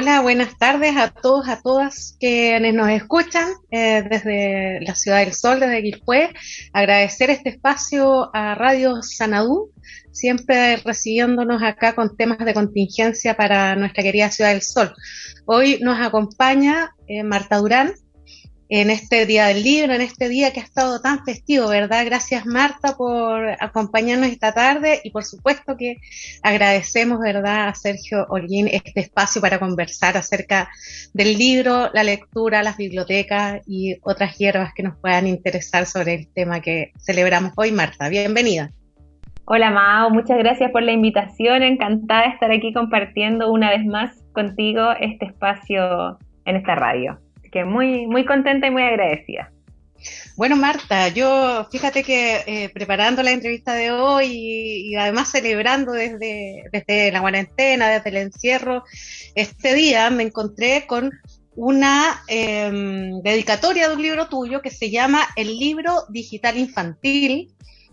Hola, buenas tardes a todos, a todas quienes nos escuchan eh, desde la Ciudad del Sol, desde Quilpué. Agradecer este espacio a Radio Sanadú, siempre recibiéndonos acá con temas de contingencia para nuestra querida Ciudad del Sol. Hoy nos acompaña eh, Marta Durán, en este Día del Libro, en este día que ha estado tan festivo, ¿verdad? Gracias Marta por acompañarnos esta tarde y por supuesto que agradecemos, ¿verdad?, a Sergio Holguín este espacio para conversar acerca del libro, la lectura, las bibliotecas y otras hierbas que nos puedan interesar sobre el tema que celebramos hoy. Marta, bienvenida. Hola Mao, muchas gracias por la invitación, encantada de estar aquí compartiendo una vez más contigo este espacio en esta radio que muy, muy contenta y muy agradecida. Bueno, Marta, yo fíjate que eh, preparando la entrevista de hoy y, además celebrando desde, desde la cuarentena, desde el encierro, este día me encontré con una em, dedicatoria de un libro tuyo que se llama El libro digital infantil,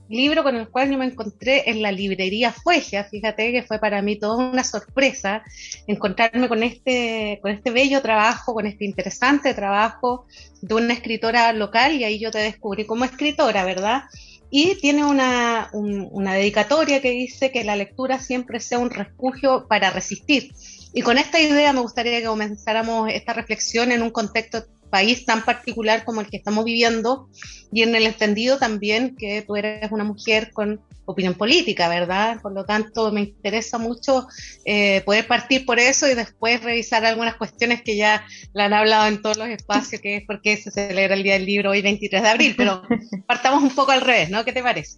libro con el cual yo me encontré en la librería Fuegia, fíjate que fue para mí toda una sorpresa encontrarme con este, con este bello trabajo, con este interesante trabajo de una escritora local y ahí yo te descubrí como escritora, ¿verdad? Y tiene una, una dedicatoria que dice que la lectura siempre sea un refugio para resistir. Y con esta idea me gustaría que comenzáramos esta reflexión en un contexto país tan particular como el que estamos viviendo y en el entendido también que tú eres una mujer con opinión política, ¿verdad? Por lo tanto, me interesa mucho eh, poder partir por eso y después revisar algunas cuestiones que ya la han hablado en todos los espacios, que es porque se celebra el Día del Libro hoy 23 de abril, pero partamos un poco al revés, ¿no? ¿Qué te parece?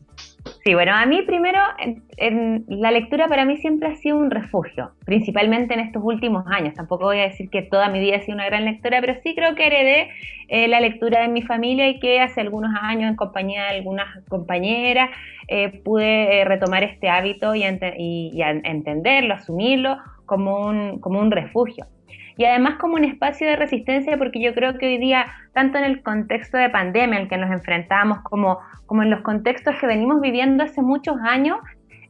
Sí, bueno, a mí primero, en, la lectura para mí siempre ha sido un refugio, principalmente en estos últimos años. Tampoco voy a decir que toda mi vida he sido una gran lectora, pero sí creo que heredé eh, la lectura de mi familia y que hace algunos años, en compañía de algunas compañeras, eh, pude eh, retomar este hábito y, y, entenderlo, asumirlo como un, como un refugio y además como un espacio de resistencia porque yo creo que hoy día, tanto en el contexto de pandemia el que nos enfrentamos como, como en los contextos que venimos viviendo hace muchos años,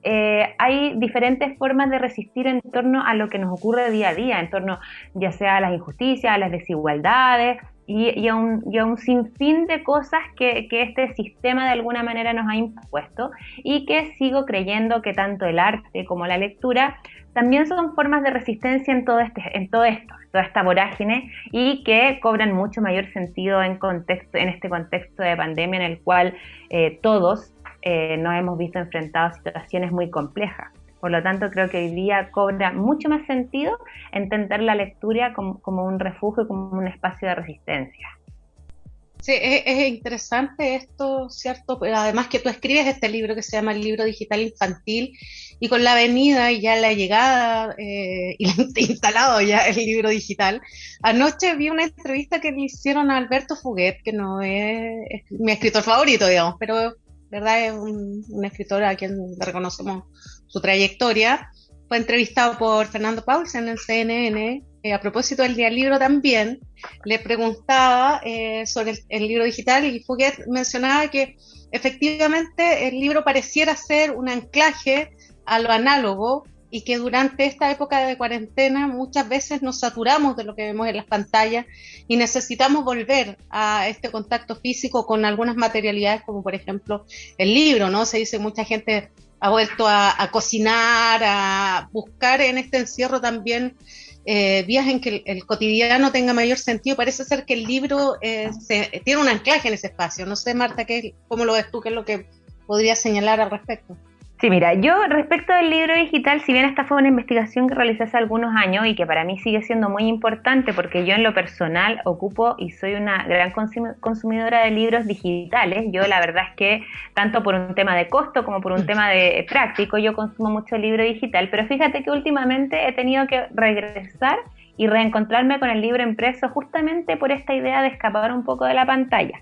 eh, hay diferentes formas de resistir en torno a lo que nos ocurre día a día, en torno ya sea a las injusticias, a las desigualdades y, a, un, y a, un, sinfín de cosas que, que, este sistema de alguna manera nos ha impuesto y que sigo creyendo que tanto el arte como la lectura también son formas de resistencia en todo, este, en todo esto, toda esta vorágine y que cobran mucho mayor sentido en, contexto, en este contexto de pandemia en el cual eh, todos eh, nos hemos visto enfrentados a situaciones muy complejas. Por lo tanto, creo que hoy día cobra mucho más sentido entender la lectura como, como un refugio, como un espacio de resistencia. Sí, es, interesante esto, ¿cierto? Además que tú escribes este libro que se llama el libro digital infantil y con la venida y ya la llegada eh, y instalado ya el libro digital, anoche vi una entrevista que le hicieron a Alberto Fuguet, que no es, mi escritor favorito, digamos, pero verdad es un, un escritor a quien reconocemos su trayectoria. Fue entrevistado por Fernando Paulsen en el CNN eh, a propósito del día libro también, le preguntaba eh, sobre el, libro digital y Fouquet mencionaba que efectivamente el libro pareciera ser un anclaje a lo análogo y que durante esta época de cuarentena muchas veces nos saturamos de lo que vemos en las pantallas y necesitamos volver a este contacto físico con algunas materialidades como por ejemplo el libro, ¿no? Se dice mucha gente ha vuelto a, cocinar, a buscar en este encierro también eh, vías en que el, cotidiano tenga mayor sentido. Parece ser que el libro eh, tiene un anclaje en ese espacio. No sé, Marta, ¿qué, ¿cómo lo ves tú? ¿Qué es lo que podrías señalar al respecto? Sí, mira, yo respecto del libro digital, si bien esta fue una investigación que realicé hace algunos años y que para mí sigue siendo muy importante porque yo en lo personal ocupo y soy una gran consumidora de libros digitales, yo la verdad es que tanto por un tema de costo como por un tema de práctico, yo consumo mucho libro digital, pero fíjate que últimamente he tenido que regresar y reencontrarme con el libro impreso justamente por esta idea de escapar un poco de la pantalla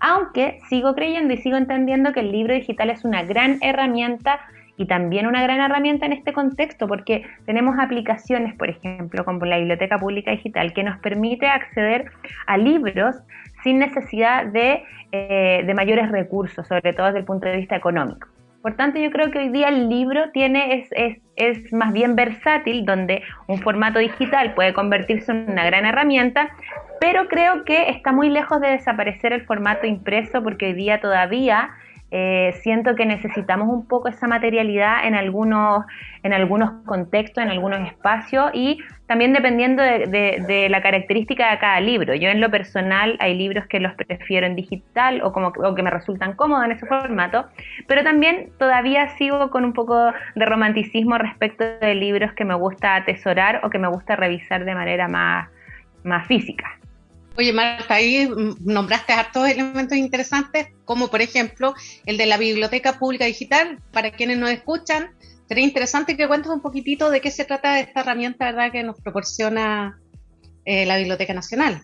aunque sigo creyendo y sigo entendiendo que el libro digital es una gran herramienta y también una gran herramienta en este contexto porque tenemos aplicaciones, por ejemplo, como la Biblioteca Pública Digital, que nos permite acceder a libros sin necesidad de, eh, mayores recursos, sobre todo desde el punto de vista económico. Por tanto, yo creo que hoy día el libro tiene es, es, es más bien versátil, donde un formato digital puede convertirse en una gran herramienta, pero creo que está muy lejos de desaparecer el formato impreso porque hoy día todavía eh, siento que necesitamos un poco esa materialidad en algunos, en algunos contextos, en algunos espacios y también dependiendo de, la característica de cada libro. Yo en lo personal hay libros que los prefiero en digital o, como, o que me resultan cómodos en ese formato, pero también todavía sigo con un poco de romanticismo respecto de libros que me gusta atesorar o que me gusta revisar de manera más, más física. Oye, Marta, ahí nombraste hartos elementos interesantes, como por ejemplo el de la Biblioteca Pública Digital. Para quienes nos escuchan, sería interesante que cuentes un poquitito de qué se trata esta herramienta ¿verdad? que nos proporciona eh, la Biblioteca Nacional.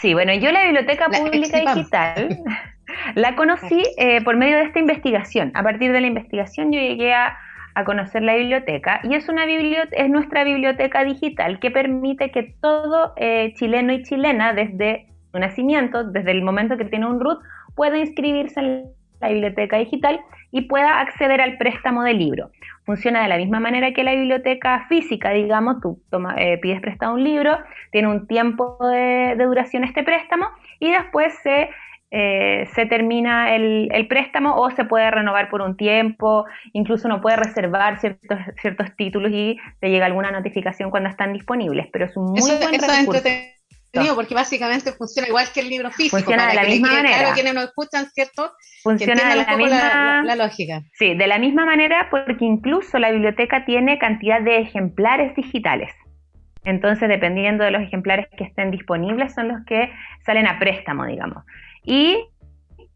Sí, bueno, yo la Biblioteca Pública Digital la conocí eh, por medio de esta investigación. A partir de la investigación yo llegué a a conocer la biblioteca y es, una es nuestra biblioteca digital que permite que todo eh, chileno y chilena desde su nacimiento, desde el momento que tiene un root, pueda inscribirse en la biblioteca digital y pueda acceder al préstamo del libro. Funciona de la misma manera que la biblioteca física, digamos, tú eh, pides prestado un libro, tiene un tiempo de duración este préstamo y después se eh, se termina el, préstamo o se puede renovar por un tiempo, incluso uno puede reservar ciertos, ciertos títulos y te llega alguna notificación cuando están disponibles, pero es un muy buen recurso. porque básicamente funciona igual que el libro físico. Funciona de la misma manera. Claro, quienes nos escuchan, ¿cierto? Funciona de la misma la, lógica. Sí, de la misma manera porque incluso la biblioteca tiene cantidad de ejemplares digitales. Entonces, dependiendo de los ejemplares que estén disponibles, son los que salen a préstamo, digamos. Y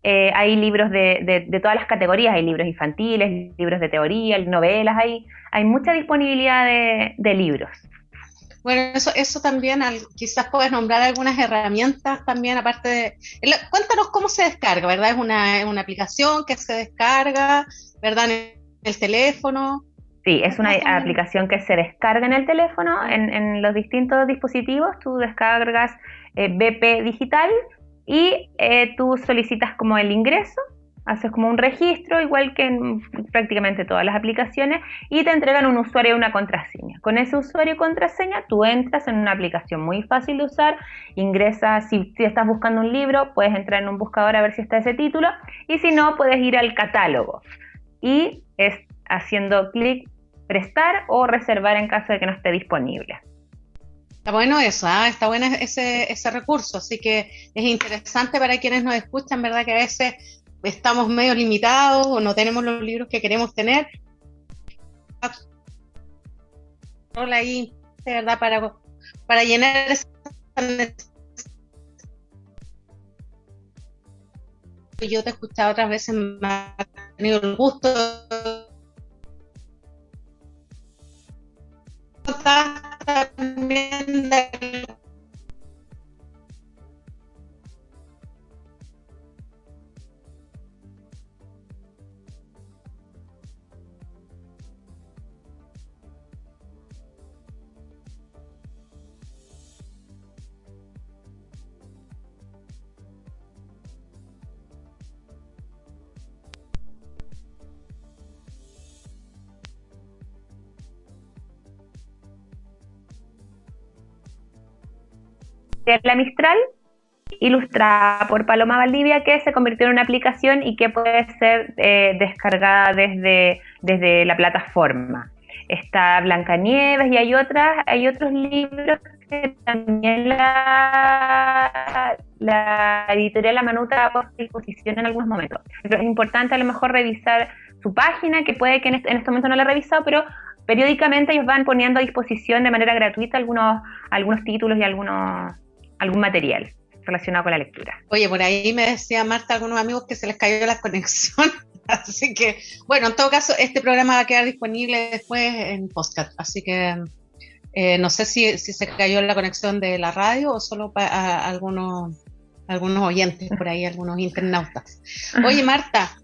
eh, hay libros de, de, todas las categorías, hay libros infantiles, libros de teoría, novelas, hay, hay mucha disponibilidad de, libros. Bueno, eso, eso también, quizás puedes nombrar algunas herramientas también, aparte de... cuéntanos cómo se descarga, ¿verdad? Es una, una aplicación que se descarga, ¿verdad? En el teléfono. Sí, es una aplicación que se descarga en el teléfono, en, en los distintos dispositivos, tú descargas eh, BP Digital y eh, tú solicitas como el ingreso, haces como un registro, igual que en prácticamente todas las aplicaciones, y te entregan un usuario y una contraseña. Con ese usuario y contraseña, tú entras en una aplicación muy fácil de usar, ingresas, si, si estás buscando un libro, puedes entrar en un buscador a ver si está ese título, y si no, puedes ir al catálogo. Y es haciendo clic, prestar o reservar en caso de que no esté disponible. Está bueno eso, ¿ah? está bueno ese, ese recurso, así que es interesante para quienes nos escuchan, ¿verdad? Que a veces estamos medio limitados o no tenemos los libros que queremos tener. Hola ahí, de verdad, para, para llenar esa yo te he escuchado otras veces, me ha tenido el gusto también del la Mistral, ilustrada por Paloma Valdivia, que se convirtió en una aplicación y que puede ser eh, descargada desde, desde la plataforma. Está Blancanieves y hay otras, hay otros libros que también la, la editorial La Manuta ha a disposición en algunos momentos. es importante a lo mejor revisar su página, que puede que en este, en este momento no la he revisado, pero periódicamente ellos van poniendo a disposición de manera gratuita algunos, algunos títulos y algunos algún material relacionado con la lectura. Oye, por ahí me decía Marta, algunos amigos que se les cayó la conexión. Así que, bueno, en todo caso, este programa va a quedar disponible después en podcast. Así que eh, no sé si, se cayó la conexión de la radio o solo para algunos, algunos oyentes por ahí, algunos internautas. Oye, Marta,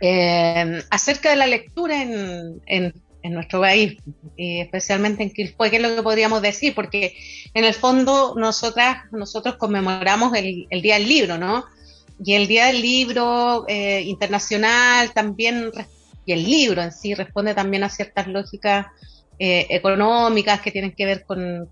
eh, acerca de la lectura en, en en nuestro país, y especialmente en Quilpue, ¿qué es lo que podríamos decir? Porque en el fondo nosotras, nosotros conmemoramos el, Día del Libro, ¿no? Y el Día del Libro eh, Internacional también y el libro en sí responde también a ciertas lógicas eh, económicas que tienen que ver con,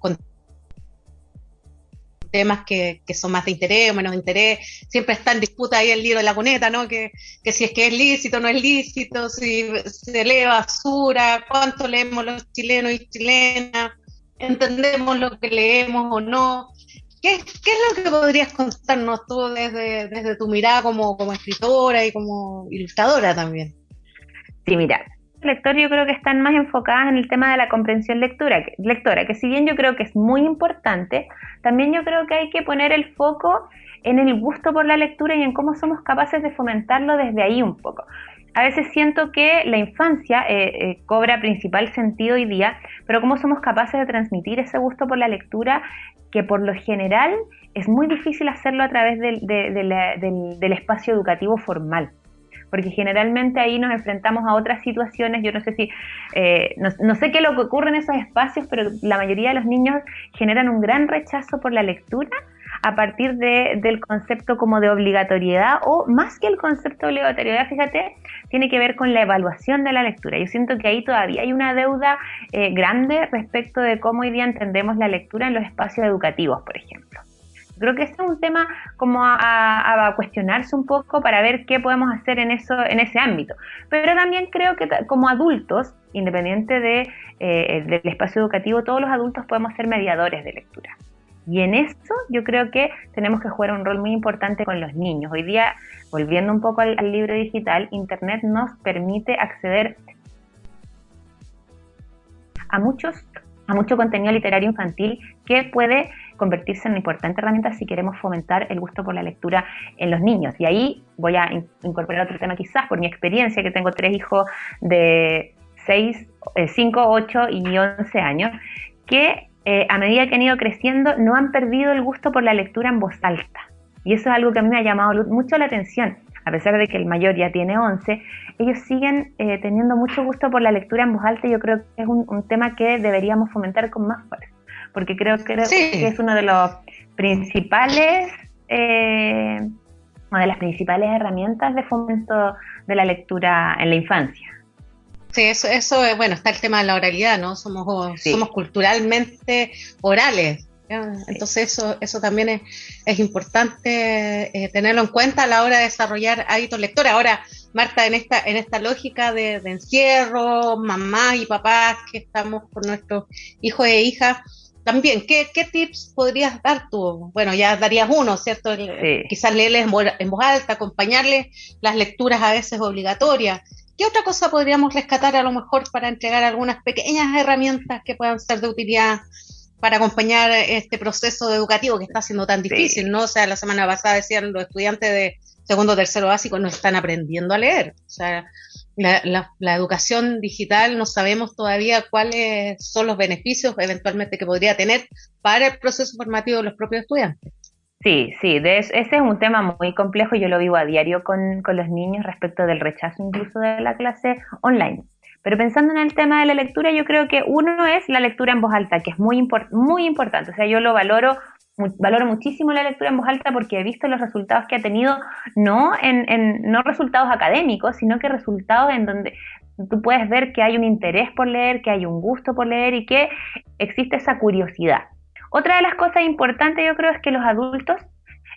temas que, son más de interés o menos de interés. Siempre está en disputa ahí el libro de la cuneta, ¿no? Que, que si es que es lícito o no es lícito, si se lee basura, cuánto leemos los chilenos y chilenas, entendemos lo que leemos o no. ¿Qué, ¿Qué, es lo que podrías contarnos tú desde, desde tu mirada como, como escritora y como ilustradora también? Sí, mira, lector yo creo que están más enfocadas en el tema de la comprensión lectura, lectora, que si bien yo creo que es muy importante, también yo creo que hay que poner el foco en el gusto por la lectura y en cómo somos capaces de fomentarlo desde ahí un poco. A veces siento que la infancia eh, eh, cobra principal sentido hoy día, pero cómo somos capaces de transmitir ese gusto por la lectura que por lo general es muy difícil hacerlo a través del espacio educativo formal porque generalmente ahí nos enfrentamos a otras situaciones, yo no sé si, eh, no, sé qué es lo que ocurre en esos espacios, pero la mayoría de los niños generan un gran rechazo por la lectura a partir de, del concepto como de obligatoriedad o más que el concepto de obligatoriedad, fíjate, tiene que ver con la evaluación de la lectura. Yo siento que ahí todavía hay una deuda eh, grande respecto de cómo hoy día entendemos la lectura en los espacios educativos, por ejemplo. Creo que ese es un tema como a, cuestionarse un poco para ver qué podemos hacer en eso, en ese ámbito. Pero también creo que como adultos, independiente de, eh, del espacio educativo, todos los adultos podemos ser mediadores de lectura. Y en eso yo creo que tenemos que jugar un rol muy importante con los niños. Hoy día, volviendo un poco al libro digital, Internet nos permite acceder a muchos a mucho contenido literario infantil que puede convertirse en una importante herramienta si queremos fomentar el gusto por la lectura en los niños. Y ahí voy a incorporar otro tema quizás por mi experiencia, que tengo tres hijos de 6, 5, 8 y 11 años, que eh, a medida que han ido creciendo no han perdido el gusto por la lectura en voz alta. Y eso es algo que a mí me ha llamado mucho la atención. A pesar de que el mayor ya tiene 11, ellos siguen eh, teniendo mucho gusto por la lectura en voz alta y yo creo que es un tema que deberíamos fomentar con más fuerza porque creo, que es uno de los principales, eh, una de las principales herramientas de fomento de la lectura en la infancia. Sí, eso, eso bueno, está el tema de la oralidad, ¿no? Somos, somos culturalmente orales. Entonces eso, eso también es, es importante eh, tenerlo en cuenta a la hora de desarrollar hábitos lectores. Ahora, Marta, en esta, en esta lógica de, de encierro, mamás y papás que estamos con nuestros hijos e hijas, también, ¿qué, tips podrías dar tú? Bueno, ya darías uno, ¿cierto? Quizás leerles en voz alta, acompañarles las lecturas a veces obligatorias. ¿Qué otra cosa podríamos rescatar a lo mejor para entregar algunas pequeñas herramientas que puedan ser de utilidad para acompañar este proceso educativo que está siendo tan difícil, ¿no? O sea, la semana pasada decían los estudiantes de segundo o tercero básico no están aprendiendo a leer. O sea, la, la, educación digital no sabemos todavía cuáles son los beneficios eventualmente que podría tener para el proceso formativo de los propios estudiantes. Sí, sí, de ese es un tema muy complejo, yo lo vivo a diario con, con los niños respecto del rechazo incluso de la clase online. Pero pensando en el tema de la lectura, yo creo que uno es la lectura en voz alta, que es muy, muy importante. O sea, yo lo valoro valoro muchísimo la lectura en voz alta porque he visto los resultados que ha tenido, no en, en, no resultados académicos, sino que resultados en donde tú puedes ver que hay un interés por leer, que hay un gusto por leer y que existe esa curiosidad. Otra de las cosas importantes yo creo es que los adultos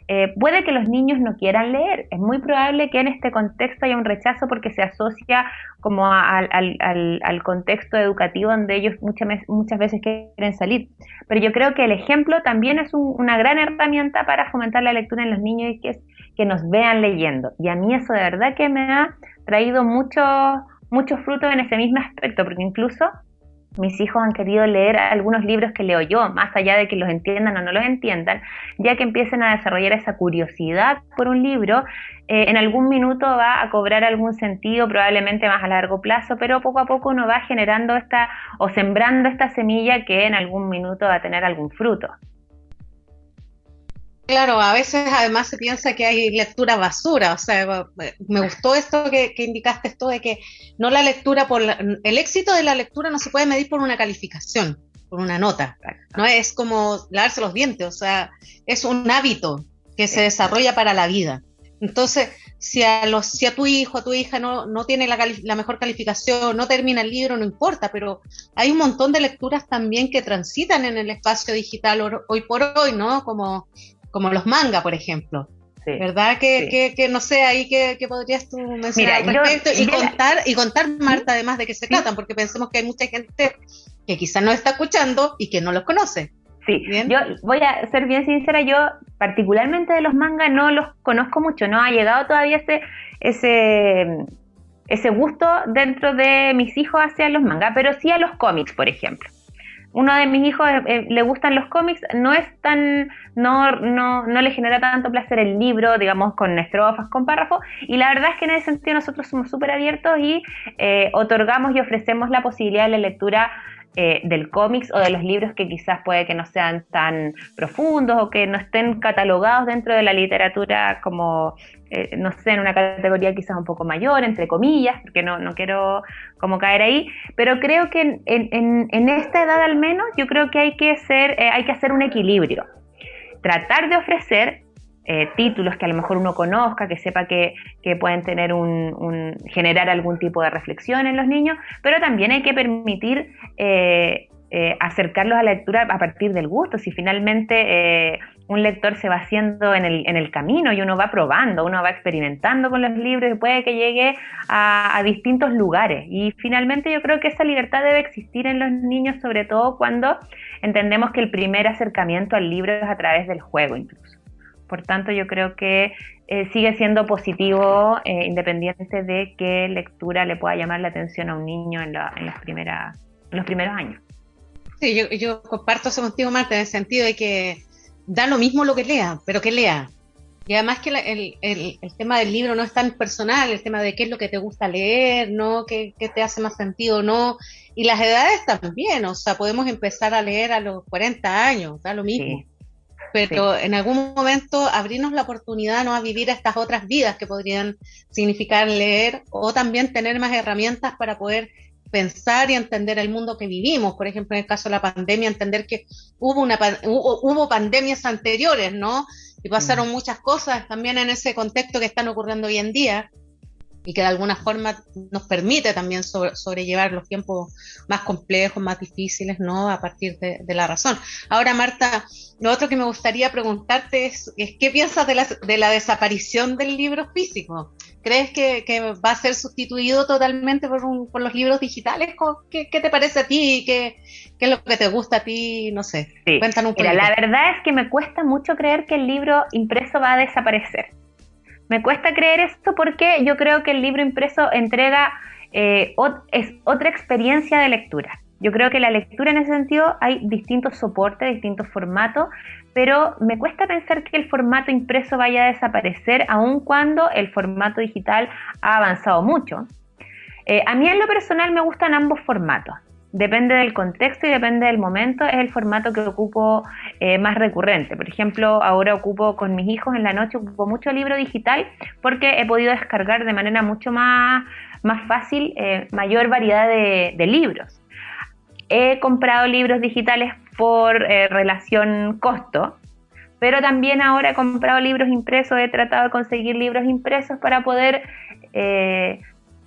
eh, puede que los niños no quieran leer. Es muy probable que en este contexto haya un rechazo porque se asocia como al, al, contexto educativo donde ellos muchas, muchas veces quieren salir. Pero yo creo que el ejemplo también es una gran herramienta para fomentar la lectura en los niños y que que nos vean leyendo. Y a mí eso de verdad que me ha traído muchos muchos frutos en ese mismo aspecto, porque incluso mis hijos han querido leer algunos libros que leo yo, más allá de que los entiendan o no los entiendan, ya que empiecen a desarrollar esa curiosidad por un libro, eh, en algún minuto va a cobrar algún sentido, probablemente más a largo plazo, pero poco a poco uno va generando esta o sembrando esta semilla que en algún minuto va a tener algún fruto. Claro, a veces además se piensa que hay lectura basura, o sea, me gustó esto que, indicaste esto de que no la lectura por el éxito de la lectura no se puede medir por una calificación, por una nota, no es como lavarse los dientes, o sea, es un hábito que se desarrolla para la vida. Entonces, si a, los, si a tu hijo, a tu hija no, no tiene la, la, mejor calificación, no termina el libro, no importa, pero hay un montón de lecturas también que transitan en el espacio digital hoy por hoy, ¿no? Como, como los manga, por ejemplo. ¿Verdad? Que, que, no sé, ahí que, podrías tú mencionar al respecto y contar, y contar, Marta, además de qué se tratan, porque pensemos que hay mucha gente que quizás no está escuchando y que no los conoce. Sí, yo voy a ser bien sincera, yo particularmente de los mangas no los conozco mucho, no ha llegado todavía ese, ese, ese gusto dentro de mis hijos hacia los mangas, pero sí a los cómics, por ejemplo. Uno de mis hijos eh, eh, le gustan los cómics, no es tan, no, no, no le genera tanto placer el libro, digamos, con estrofas, con párrafos, y la verdad es que en ese sentido nosotros somos súper abiertos y eh, otorgamos y ofrecemos la posibilidad de la lectura eh, del cómics o de los libros que quizás puede que no sean tan profundos o que no estén catalogados dentro de la literatura como, eh, no sé, en una categoría quizás un poco mayor, entre comillas, porque no, no quiero como caer ahí, pero creo que en, en, en esta edad al menos yo creo que hay que, ser, eh, hay que hacer un equilibrio. Tratar de ofrecer eh, títulos que a lo mejor uno conozca, que sepa que, pueden tener un, generar algún tipo de reflexión en los niños, pero también hay que permitir eh, acercarlos a la lectura a partir del gusto. Si finalmente un lector se va haciendo en el, en el, camino y uno va probando, uno va experimentando con los libros y puede que llegue a, distintos lugares. Y finalmente yo creo que esa libertad debe existir en los niños, sobre todo cuando entendemos que el primer acercamiento al libro es a través del juego incluso. Por tanto, yo creo que eh, sigue siendo positivo, eh, independiente de qué lectura le pueda llamar la atención a un niño en, la, en, primeras, los primeros años. Sí, yo, yo comparto eso contigo, Marta, en el sentido de que da lo mismo lo que lea, pero que lea. Y además que el, el, el, tema del libro no es tan personal, el tema de qué es lo que te gusta leer, ¿no? ¿Qué, qué te hace más sentido, no? Y las edades también, o sea, podemos empezar a leer a los 40 años, da lo mismo pero en algún momento abrirnos la oportunidad ¿no? a vivir estas otras vidas que podrían significar leer o también tener más herramientas para poder pensar y entender el mundo que vivimos. Por ejemplo, en el caso de la pandemia, entender que hubo, una, hubo, hubo pandemias anteriores, ¿no? Y pasaron mm. muchas cosas también en ese contexto que están ocurriendo hoy en día y que de alguna forma nos permite también sobrellevar los tiempos más complejos, más difíciles, ¿no? A partir de, la razón. Ahora, Marta, lo otro que me gustaría preguntarte es, ¿qué piensas de la, de la desaparición del libro físico? ¿Crees que, va a ser sustituido totalmente por, por los libros digitales? ¿Qué, ¿Qué, te parece a ti? ¿Qué, ¿Qué, es lo que te gusta a ti? No sé. Cuéntanos un poco. la verdad es que me cuesta mucho creer que el libro impreso va a desaparecer. Me cuesta creer esto porque yo creo que el libro impreso entrega eh, es otra experiencia de lectura. Yo creo que la lectura en ese sentido hay distintos soportes, distintos formatos, pero me cuesta pensar que el formato impreso vaya a desaparecer aun cuando el formato digital ha avanzado mucho. Eh, a mí en lo personal me gustan ambos formatos. Depende del contexto y depende del momento, es el formato que ocupo eh, más recurrente. Por ejemplo, ahora ocupo con mis hijos en la noche, ocupo mucho libro digital porque he podido descargar de manera mucho más, más fácil eh, mayor variedad de, libros. He comprado libros digitales por eh, relación costo, pero también ahora he comprado libros impresos, he tratado de conseguir libros impresos para poder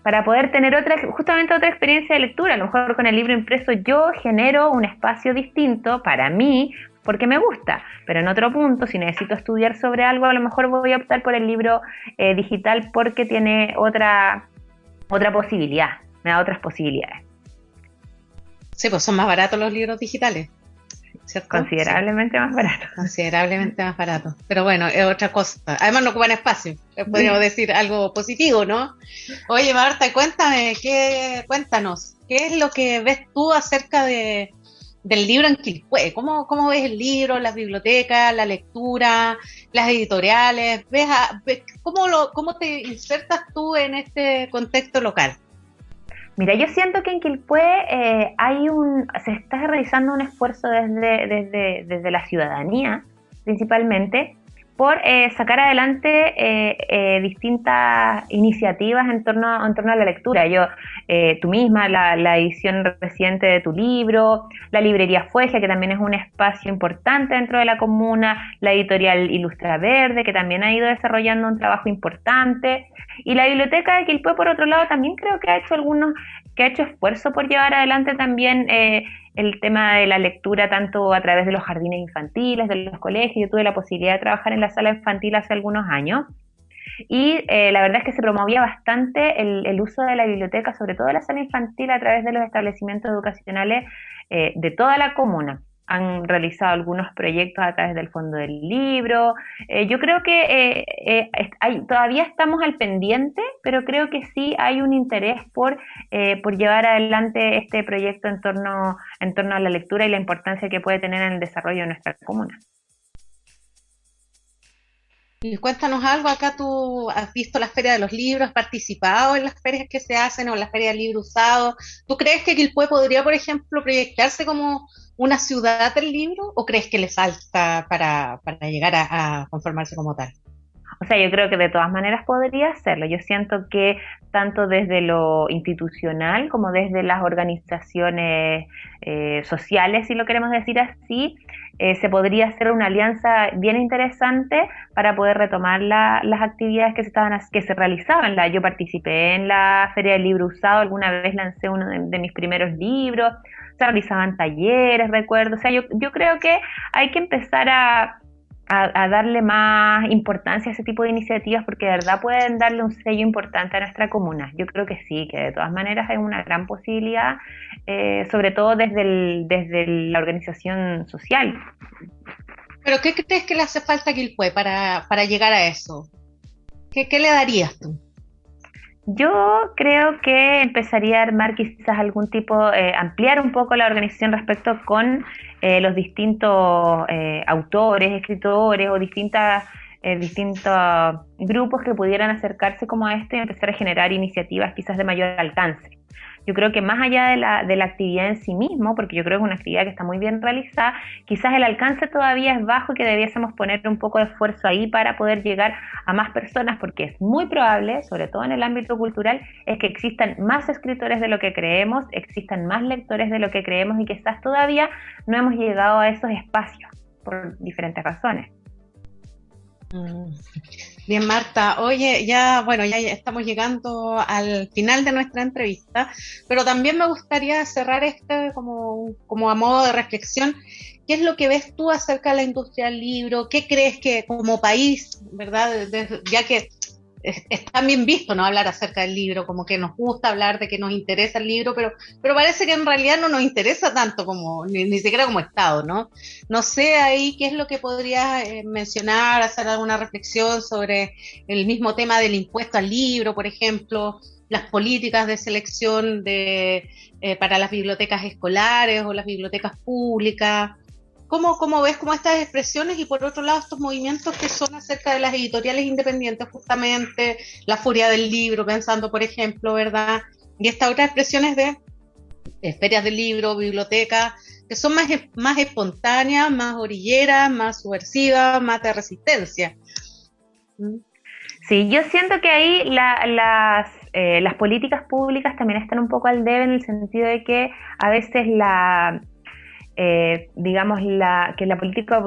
para poder tener otra, justamente otra experiencia de lectura. A lo mejor con el libro impreso yo genero un espacio distinto para mí porque me gusta, pero en otro punto, si necesito estudiar sobre algo, a lo mejor voy a optar por el libro eh, digital porque tiene otra, otra posibilidad, me da otras posibilidades. Sí, pues son más baratos los libros digitales. Considerablemente más barato. Considerablemente más barato. Pero bueno, es otra cosa. Además no ocupan espacio. Podríamos decir algo positivo, ¿no? Oye, Marta, cuéntame, ¿qué, cuéntanos, ¿qué es lo que ves tú acerca de, del libro en Quilpue? ¿Cómo, ¿Cómo ves el libro, las bibliotecas, la lectura, las editoriales? ¿Ves, cómo, lo, ¿Cómo te insertas tú en este contexto local? Mira, yo siento que en Quilpué eh, hay un, se está realizando un esfuerzo desde, desde, desde la ciudadanía, principalmente, por eh, sacar adelante eh, eh, distintas iniciativas en torno, en torno a la lectura. Yo, tú misma, la, edición reciente de tu libro, la librería Fuegia, que también es un espacio importante dentro de la comuna, la editorial Ilustra Verde, que también ha ido desarrollando un trabajo importante, y la biblioteca de Quilpue, por otro lado, también creo que ha hecho algunos, que ha hecho esfuerzo por llevar adelante también el tema de la lectura tanto a través de los jardines infantiles, de los colegios. Yo tuve la posibilidad de trabajar en la sala infantil hace algunos años y eh, la verdad es que se promovía bastante el, uso de la biblioteca, sobre todo la sala infantil, a través de los establecimientos educacionales eh, de toda la comuna han realizado algunos proyectos a través del Fondo del Libro. Eh, yo creo que eh, eh, todavía estamos al pendiente, pero creo que sí hay un interés por, por llevar adelante este proyecto en torno, en torno a la lectura y la importancia que puede tener en el desarrollo de nuestra comuna. Y cuéntanos algo, acá tú has visto la Feria de los Libros, has participado en las ferias que se hacen o en la Feria del Libro Usado. ¿Tú crees que Quilpue podría, por ejemplo, proyectarse como una ciudad del libro o crees que le falta para, llegar a, conformarse como tal? O sea, yo creo que de todas maneras podría hacerlo. Yo siento que tanto desde lo institucional como desde las organizaciones eh, sociales, si lo queremos decir así, eh, se podría hacer una alianza bien interesante para poder retomar las actividades que se estaban que se realizaban. La, yo participé en la Feria del Libro Usado, alguna vez lancé uno de mis primeros libros se realizaban talleres, recuerdo. O sea, yo, yo creo que hay que empezar a, a, darle más importancia a ese tipo de iniciativas porque de verdad pueden darle un sello importante a nuestra comuna. Yo creo que sí, que de todas maneras hay una gran posibilidad, eh, sobre todo desde, el, desde la organización social. ¿Pero qué crees que le hace falta a Quilpue para, para llegar a eso? ¿Qué, ¿Qué le darías tú? Yo creo que empezaría a armar quizás algún tipo, eh, ampliar un poco la organización respecto con eh, los distintos eh, autores, escritores o distintas, distintos grupos que pudieran acercarse como a este y empezar a generar iniciativas quizás de mayor alcance. Yo creo que más allá de la, de la actividad en sí mismo, porque yo creo que es una actividad que está muy bien realizada, quizás el alcance todavía es bajo y que debiésemos poner un poco de esfuerzo ahí para poder llegar a más personas, porque es muy probable, sobre todo en el ámbito cultural, es que existan más escritores de lo que creemos, existan más lectores de lo que creemos y quizás todavía no hemos llegado a esos espacios por diferentes razones. Mm. Bien, Marta. Oye, ya, bueno, ya estamos llegando al final de nuestra entrevista, pero también me gustaría cerrar esto como, como a modo de reflexión. ¿Qué es lo que ves tú acerca de la industria del libro? ¿Qué crees que como país, verdad, ya que es, también visto no hablar acerca del libro, como que nos gusta hablar de que nos interesa el libro, pero, pero parece que en realidad no nos interesa tanto como, ni, siquiera como Estado, ¿no? No sé ahí qué es lo que podrías eh, mencionar, hacer alguna reflexión sobre el mismo tema del impuesto al libro, por ejemplo, las políticas de selección de, eh, para las bibliotecas escolares o las bibliotecas públicas. ¿Cómo, ¿Cómo, ves como estas expresiones y por otro lado estos movimientos que son acerca de las editoriales independientes justamente, la furia del libro, pensando por ejemplo, ¿verdad? Y estas otras expresiones de ferias del libro, bibliotecas, que son más, más espontáneas, más orilleras, más subversivas, más de resistencia. ¿Mm? Sí, yo siento que ahí las, eh, las políticas públicas también están un poco al debe en el sentido de que a veces la, eh, digamos, la, que la política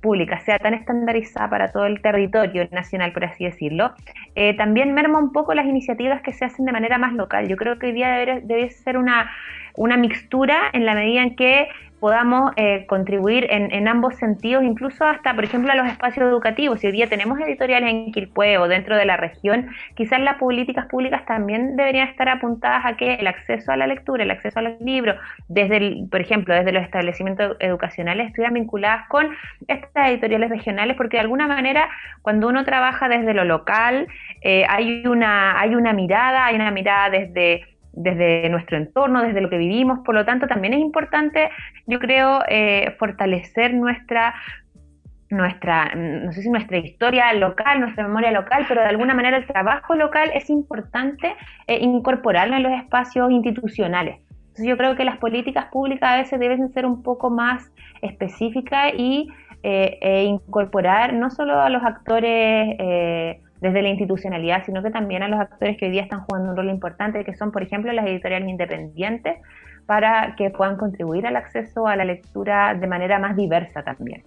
pública sea tan estandarizada para todo el territorio nacional, por así decirlo, eh, también merma un poco las iniciativas que se hacen de manera más local. Yo creo que hoy día debe, debe ser una, una mixtura en la medida en que podamos eh, contribuir en, ambos sentidos, incluso hasta, por ejemplo, a los espacios educativos. Si hoy día tenemos editoriales en Quilpue o dentro de la región, quizás las políticas públicas también deberían estar apuntadas a que el acceso a la lectura, el acceso a los libros, desde, por ejemplo, desde los establecimientos educacionales, estuvieran vinculadas con estas editoriales regionales, porque de alguna manera, cuando uno trabaja desde lo local, eh, hay, una, hay una mirada, hay una mirada desde desde nuestro entorno, desde lo que vivimos. Por lo tanto, también es importante, yo creo, eh, fortalecer nuestra nuestra, no sé si nuestra historia local, nuestra memoria local, pero de alguna manera el trabajo local es importante eh, incorporarlo en los espacios institucionales. Entonces yo creo que las políticas públicas a veces deben ser un poco más específicas y eh, e incorporar no solo a los actores eh, desde la institucionalidad, sino que también a los actores que hoy día están jugando un rol importante, que son, por ejemplo, las editoriales independientes, para que puedan contribuir al acceso a la lectura de manera más diversa también.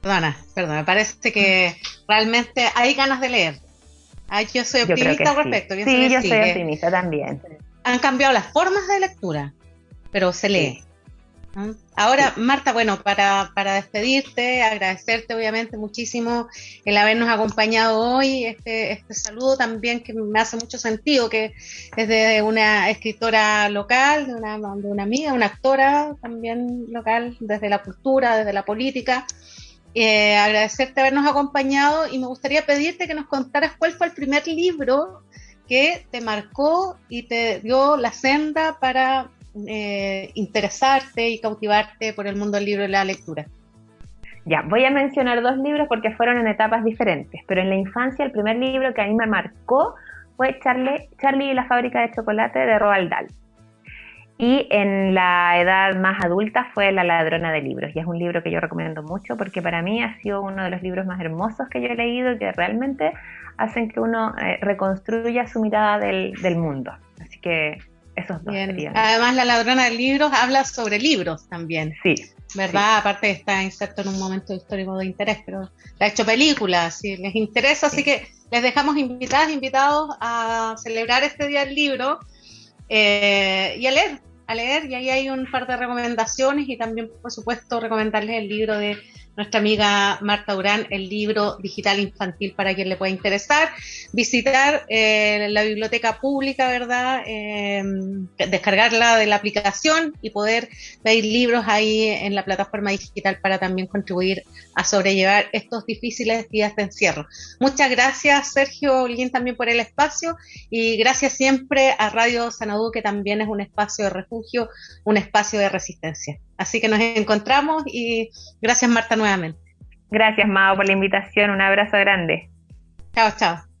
Perdona, perdona, me parece que realmente hay ganas de leer. yo soy optimista al respecto. Sí, yo soy optimista también. Han cambiado las formas de lectura, pero se lee. Ahora, Marta, bueno, para, para despedirte, agradecerte obviamente muchísimo el habernos acompañado hoy, este, este saludo también que me hace mucho sentido, que es de una escritora local, de una, de una amiga, una actora también local, desde la cultura, desde la política. Eh, agradecerte habernos acompañado y me gustaría pedirte que nos contaras cuál fue el primer libro que te marcó y te dio la senda para eh, interesarte y cautivarte por el mundo del libro y la lectura? Ya, voy a mencionar dos libros porque fueron en etapas diferentes, pero en la infancia el primer libro que a mí me marcó fue Charlie, Charlie y la fábrica de chocolate de Roald Dahl. Y en la edad más adulta fue La ladrona de libros. Y es un libro que yo recomiendo mucho porque para mí ha sido uno de los libros más hermosos que yo he leído y que realmente hacen que uno eh, reconstruya su mirada del, del mundo. Así que esos dos Además, La ladrona de libros habla sobre libros también. Sí. ¿Verdad? Aparte está inserto en un momento histórico de interés, pero ha hecho películas, si les interesa, así que les dejamos invitadas, invitados a celebrar este día del libro eh, y a leer, a leer, y ahí hay un par de recomendaciones y también, por supuesto, recomendarles el libro de nuestra amiga Marta Durán el libro digital infantil para quien le pueda interesar, visitar eh, la biblioteca pública, ¿verdad? Eh, descargarla de la aplicación y poder pedir libros ahí en la plataforma digital para también contribuir a sobrellevar estos difíciles días de encierro. Muchas gracias, Sergio Olguín, también por el espacio y gracias siempre a Radio Sanadú, que también es un espacio de refugio, un espacio de resistencia. Así que nos encontramos y gracias Marta nuevamente. Gracias Mao por la invitación, un abrazo grande. Chao, chao.